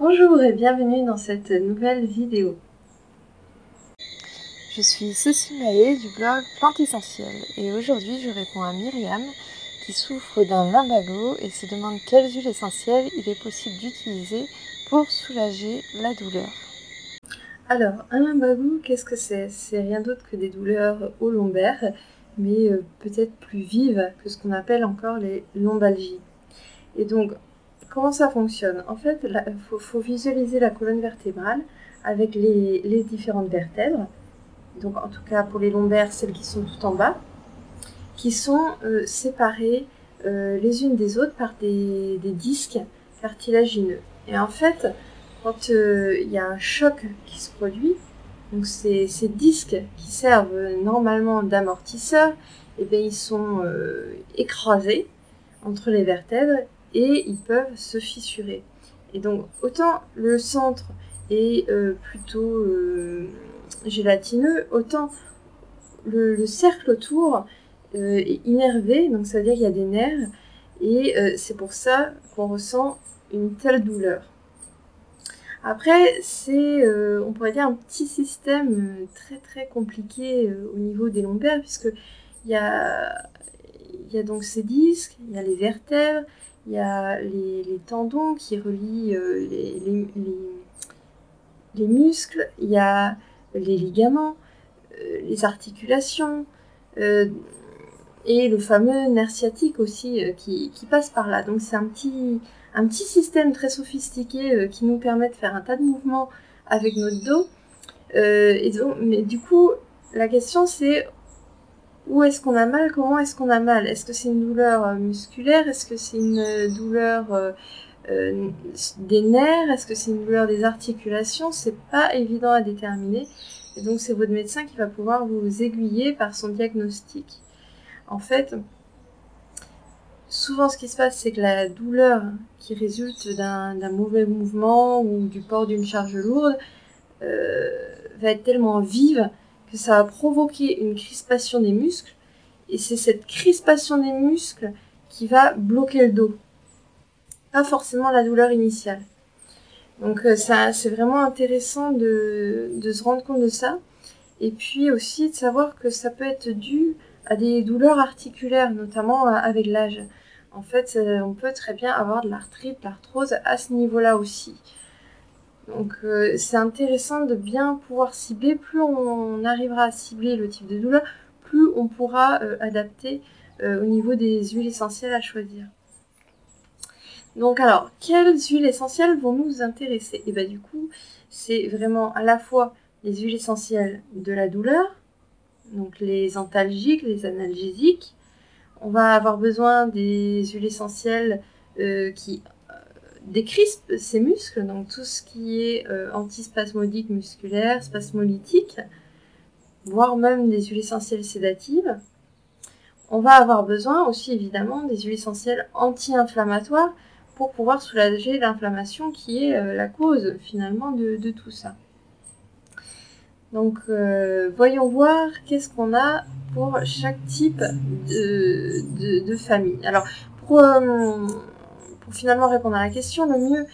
Bonjour et bienvenue dans cette nouvelle vidéo. Je suis Cécile Mallet du blog Plantes Essentielles et aujourd'hui je réponds à Myriam qui souffre d'un lumbago et se demande quelles huiles essentielles il est possible d'utiliser pour soulager la douleur. Alors, un lumbago, qu'est-ce que c'est? C'est rien d'autre que des douleurs au lombaire, mais euh, peut-être plus vives que ce qu'on appelle encore les lombalgies. Et donc, comment ça fonctionne? En fait, il faut, visualiser la colonne vertébrale avec les différentes vertèbres donc en tout cas pour les lombaires, celles qui sont tout en bas, qui sont euh, séparées euh, les unes des autres par des, disques cartilagineux. Et en fait, quand euh, il y a un choc qui se produit, ces, disques qui servent normalement d'amortisseurs, eh ils sont écrasés entre les vertèbres et ils peuvent se fissurer. Et donc autant le centre est plutôt gélatineux, autant le, cercle autour euh, est innervé, donc ça veut dire qu'il y a des nerfs, et euh, c'est pour ça qu'on ressent une telle douleur. Après, c'est, euh, on pourrait dire, un petit système très très compliqué au niveau des lombaires, puisque il y a, y a donc ces disques, il y a les vertèbres, il y a les, tendons qui relient les, les, les, muscles, il y a les ligaments, euh, les articulations, euh, et le fameux nerf sciatique aussi euh, qui, passe par là. Donc c'est un petit, un petit système très sophistiqué qui nous permet de faire un tas de mouvements avec notre dos. mais du coup, la question c'est où est-ce qu'on a mal? Comment est-ce qu'on a mal? Est-ce que c'est une douleur musculaire? Est-ce que c'est une douleur euh, des nerfs? Est-ce que c'est une douleur des articulations? C'est pas évident à déterminer. Et donc c'est votre médecin qui va pouvoir vous aiguiller par son diagnostic. En fait, souvent ce qui se passe, c'est que la douleur qui résulte d'un mauvais mouvement ou du port d'une charge lourde euh, va être tellement vive ça va provoquer une crispation des muscles. Et c'est cette crispation des muscles qui va bloquer le dos pas forcément la douleur initiale. Donc euh, ça, c'est vraiment intéressant de, se rendre compte de ça. Et puis aussi de savoir que ça peut être dû à des douleurs articulaires, notamment euh, avec l'âge. En fait, euh, on peut très bien avoir de l'arthrite, de l'arthrose à ce niveau-là aussi. Donc c'est intéressant de bien pouvoir cibler. Plus on arrivera à cibler le type de douleur, plus on pourra adapter au niveau des huiles essentielles à choisir. Donc alors, quelles huiles essentielles vont nous intéresser? Et eh bien du coup, c'est vraiment à la fois les huiles essentielles de la douleur, donc les antalgiques, les analgésiques. On va avoir besoin des huiles essentielles euh, qui décrispent ces muscles, donc tout ce qui est euh, antispasmodique musculaire, spasmolytique, voire même des huiles essentielles sédatives. On va avoir besoin aussi évidemment des huiles essentielles anti-inflammatoires pour pouvoir soulager l'inflammation qui est euh, la cause finalement de, tout ça. Donc euh, voyons voir qu'est-ce qu'on a pour chaque type de, famille. Alors euh, finalement répondre à la question, le mieux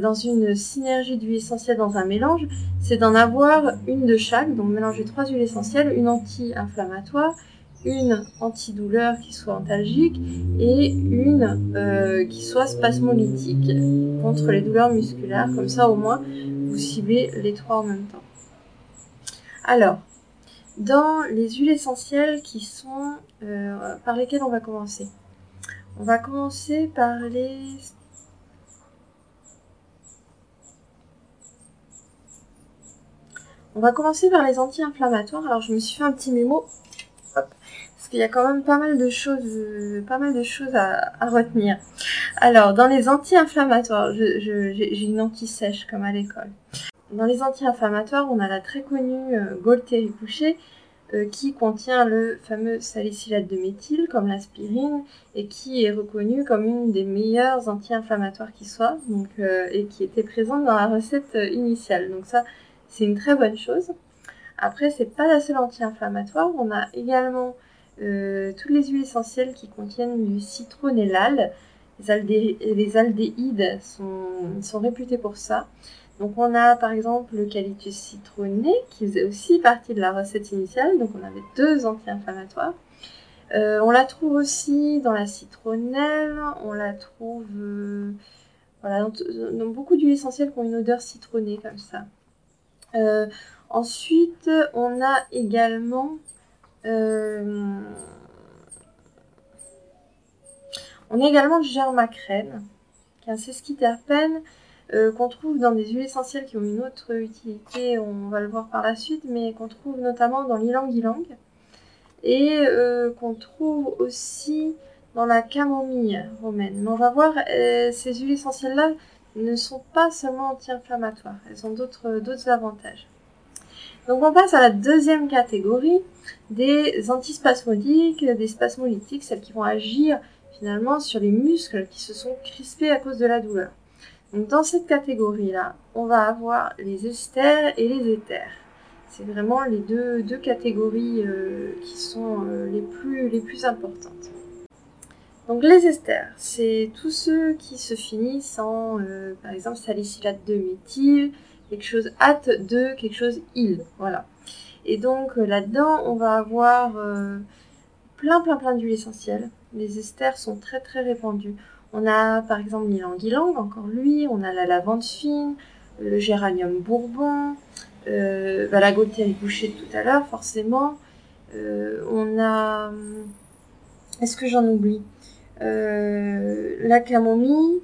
dans une synergie d'huiles essentielles dans un mélange, c'est d'en avoir une de chaque, donc mélanger trois huiles essentielles, une anti-inflammatoire, une antidouleur qui soit antalgique et une euh, qui soit spasmolytique contre les douleurs musculaires. Comme ça, au moins, vous ciblez les trois en même temps. Alors, dans les huiles essentielles qui sont euh, par lesquelles on va commencer. On va commencer par les On va commencer par les anti-inflammatoires. Alors je me suis fait un petit mémo il y a quand même pas mal de choses, choses à, retenir. Alors, dans les anti-inflammatoires, j'ai une anti-sèche comme à l'école. Dans les anti-inflammatoires, on a la très connue euh, euh, qui contient le fameux salicylate de méthyle, comme l'aspirine, et qui est reconnue comme une des meilleures anti-inflammatoires qui soit, donc, euh, et qui était présente dans la recette euh, initiale. Donc ça, c'est une très bonne chose. Après, c'est pas la seule anti-inflammatoire. On a également euh, toutes les huiles essentielles qui contiennent du citronnellal, les, aldéhydes sont, réputés pour ça. Donc on a par exemple l'eucalyptus citronné qui faisait aussi partie de la recette initiale. Donc on avait deux anti-inflammatoires. Euh, on la trouve aussi dans la citronnelle, on la trouve euh, dans, beaucoup d'huiles essentielles qui ont une odeur citronnée comme ça. Euh, ensuite, on a également on a également le germacrène, qui est un sesquiterpène qu'on trouve dans des huiles essentielles qui ont une autre utilité, on va le voir par la suite, mais qu'on trouve notamment dans l'ilang-ilang et euh, qu'on trouve aussi dans la camomille romaine. Mais on va voir, euh, ces huiles essentielles-là ne sont pas seulement anti-inflammatoires, elles ont d'autres avantages. Donc on passe à la deuxième catégorie des antispasmodiques, des spasmolytiques, celles qui vont agir finalement sur les muscles qui se sont crispés à cause de la douleur. Dans cette catégorie-là, on va avoir les esters et les éthers. C'est vraiment les deux, catégories euh, qui sont euh, les, plus, les plus importantes. Donc les esters, c'est tous ceux qui se finissent en, euh, par exemple, salicylate de méthyle, quelque chose hâte de quelque chose il. Voilà. Et donc là-dedans, on va avoir plein, plein, plein d'huiles essentielles. Les esters sont très, très répandus. On a par exemple l'ilang-ilang, encore lui, on a la lavande fine, le géranium bourbon, euh, bah, la Gaultière couchée tout à l'heure, forcément. Euh, on a. Est-ce que j'en oublie? Euh, La camomille,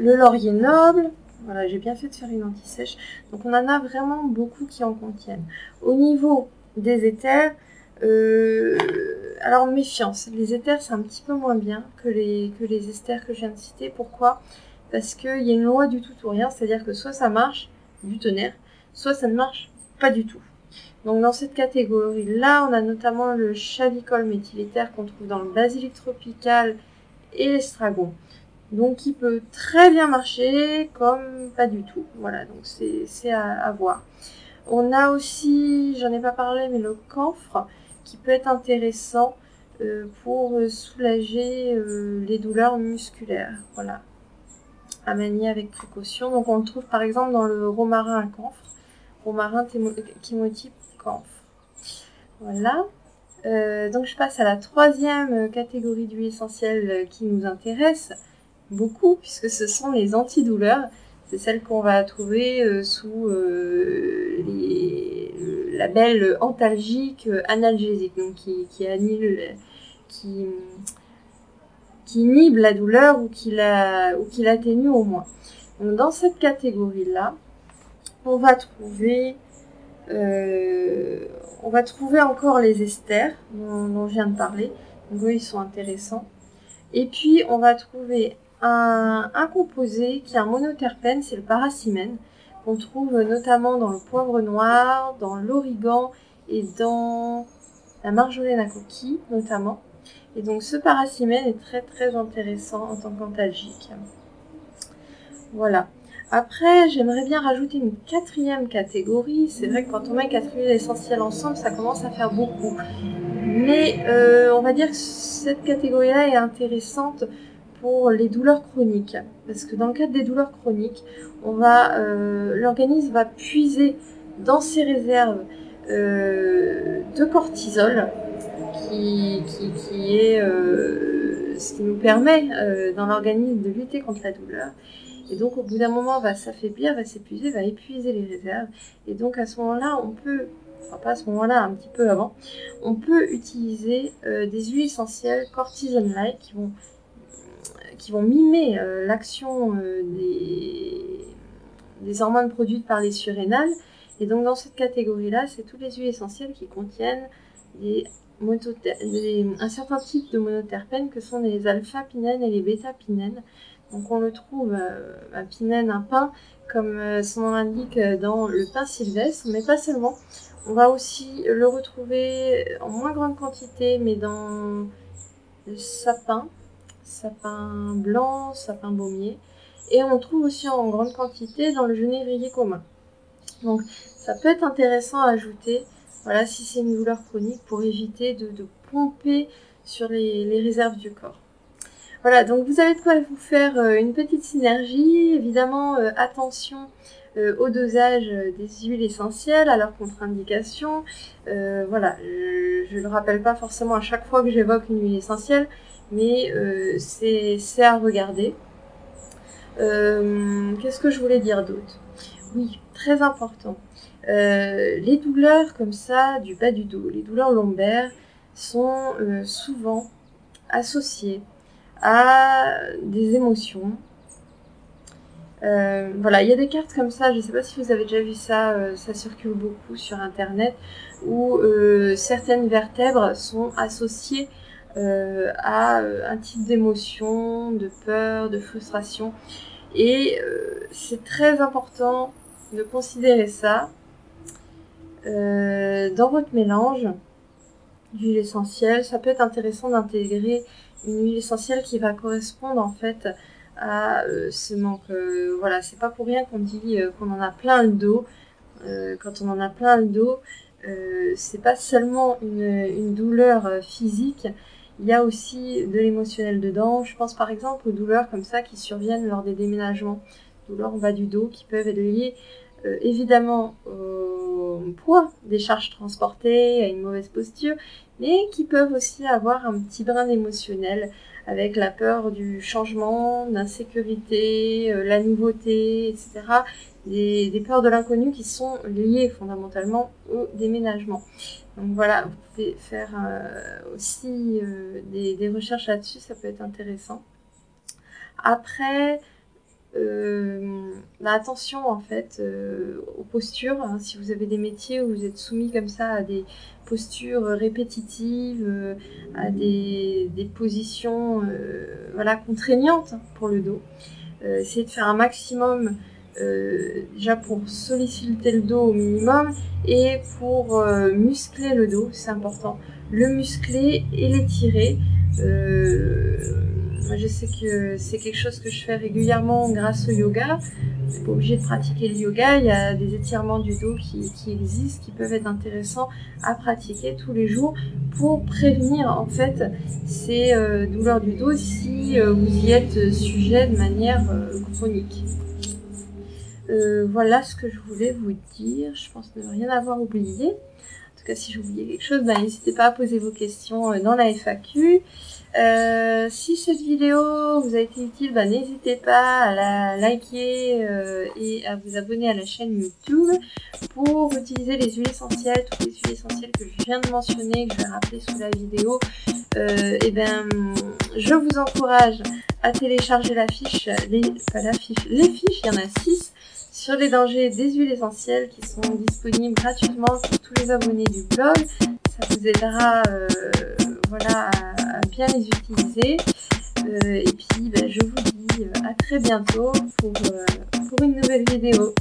le laurier noble. Voilà, j'ai bien fait de faire une anti-sèche. Donc on en a vraiment beaucoup qui en contiennent. Au niveau des éthers, alors méfiance, les éthers c'est un petit peu moins bien que les, que esters que je viens de citer. Pourquoi? Parce qu'il y a une loi du tout ou rien, c'est-à-dire que soit ça marche, du tonnerre, soit ça ne marche pas du tout. Donc dans cette catégorie-là, on a notamment le chavicol méthyléther qu'on trouve dans le basilic tropical et l'estragon. Donc il peut très bien marcher comme pas du tout. Voilà, donc c'est à, voir. On a aussi, j'en ai pas parlé, mais le camphre qui peut être intéressant euh, pour soulager euh, les douleurs musculaires. Voilà, à manier avec précaution. Donc on le trouve par exemple dans le romarin à camphre, romarin thymotype camphre. Voilà. Euh, donc je passe à la troisième catégorie d'huile essentielle qui nous intéresse beaucoup puisque ce sont les antidouleurs. C'est celle qu'on va trouver euh, sous euh, les, le label antalgique analgésique, donc qui, qui annule, qui, qui inhibe la douleur ou qui l'atténue au moins. dans cette catégorie-là, on va trouver euh, on va trouver encore les esters dont, je viens de parler. Donc ils sont intéressants. Et puis, on va trouver un, composé qui est un monoterpène, c'est le paracimène, qu'on trouve notamment dans le poivre noir, dans l'origan et dans la marjolaine à coquille notamment. Et donc ce paracimène est très très intéressant en tant qu'antalgique. Voilà. Après, j'aimerais bien rajouter une quatrième catégorie. C'est vrai que quand on met quatre huiles essentielles ensemble, ça commence à faire beaucoup. Mais euh, on va dire que cette catégorie-là est intéressante pour les douleurs chroniques. Parce que dans le cadre des douleurs chroniques, on va, euh, l'organisme va puiser dans ses réserves euh, de cortisol qui, est euh, ce qui nous permet dans l'organisme de lutter contre la douleur. Et donc au bout d'un moment, va s'affaiblir, va s'épuiser, va épuiser les réserves. Et donc à ce moment-là, on peut, enfin pas à ce moment-là, un petit peu avant, on peut utiliser des huiles essentielles cortisone-like qui vont, qui vont mimer l'action des, des hormones produites par les surrénales. Et donc dans cette catégorie-là, c'est toutes les huiles essentielles qui contiennent un certain type de monoterpènes que sont les alpha-pinènes et les bêta-pinènes. Donc on le trouve euh, à pinène, un pain, comme euh, son nom l'indique euh, dans le pain sylvestre, mais pas seulement. On va aussi le retrouver en moins grande quantité, mais dans le sapin, sapin blanc, sapin baumier. Et on trouve aussi en grande quantité dans le genévrier commun. Donc ça peut être intéressant à ajouter voilà, si c'est une douleur chronique, pour éviter de, pomper sur les, réserves du corps. Voilà, donc vous avez de quoi vous faire une petite synergie. Évidemment, attention au dosage des huiles essentielles, à leur contre-indication. voilà, je ne le rappelle pas forcément à chaque fois que j'évoque une huile essentielle, mais c'est à regarder. Qu'est-ce que je voulais dire d'autre? Oui, très important. Euh, les douleurs comme ça du bas du dos, les douleurs lombaires, sont euh, souvent associées à des émotions. Euh, voilà, il y a des cartes comme ça, je ne sais pas si vous avez déjà vu ça, ça circule beaucoup sur Internet, où certaines vertèbres sont associées à un type d'émotion, de peur, de frustration. Et c'est très important de considérer ça euh, dans votre mélange d'huile essentielle. Ça peut être intéressant d'intégrer une huile essentielle qui va correspondre en fait à euh, ce manque. Euh, voilà, c'est pas pour rien qu'on dit qu'on en a plein le dos. quand on en a plein le dos, c'est pas seulement une, douleur physique, il y a aussi de l'émotionnel dedans. Je pense par exemple aux douleurs comme ça qui surviennent lors des déménagements, douleurs en bas du dos qui peuvent être liées euh, évidemment au poids des charges transportées, à une mauvaise posture, mais qui peuvent aussi avoir un petit brin d'émotionnel avec la peur du changement, d'insécurité, euh, la nouveauté, etc. Des, peurs de l'inconnu qui sont liées fondamentalement au déménagement. Donc voilà, vous pouvez faire euh, aussi des, des, recherches là-dessus, ça peut être intéressant. Après, euh, bah, attention en fait euh, aux postures. Hein. si vous avez des métiers où vous êtes soumis comme ça à des postures répétitives, euh, à des, positions voilà, contraignantes pour le dos, essayez de faire un maximum déjà pour solliciter le dos au minimum et pour muscler le dos, c'est important. Le muscler et l'étirer. Moi, je sais que c'est quelque chose que je fais régulièrement grâce au yoga. Vous pas obligé de pratiquer le yoga. Il y a des étirements du dos qui, existent, qui peuvent être intéressants à pratiquer tous les jours pour prévenir en fait ces euh, douleurs du dos si euh, vous y êtes sujet de manière euh, chronique. voilà ce que je voulais vous dire. Je pense ne rien avoir oublié. En tout cas, si j'ai oublié quelque chose, ben, n'hésitez pas à poser vos questions dans la FAQ. Euh, si cette vidéo vous a été utile, bah, n'hésitez pas à la liker euh, et à vous abonner à la chaîne YouTube pour utiliser les huiles essentielles, toutes les huiles essentielles que je viens de mentionner, que je vais rappeler sous la vidéo. Euh, et ben, je vous encourage à télécharger la fiche, les, pas la fiche, les fiches, il y en a 6 sur les dangers des huiles essentielles qui sont disponibles gratuitement pour tous les abonnés du blog. Ça vous aidera euh, voilà, à, bien les utiliser. Euh, et puis, ben, je vous dis euh, à très bientôt pour, pour une nouvelle vidéo.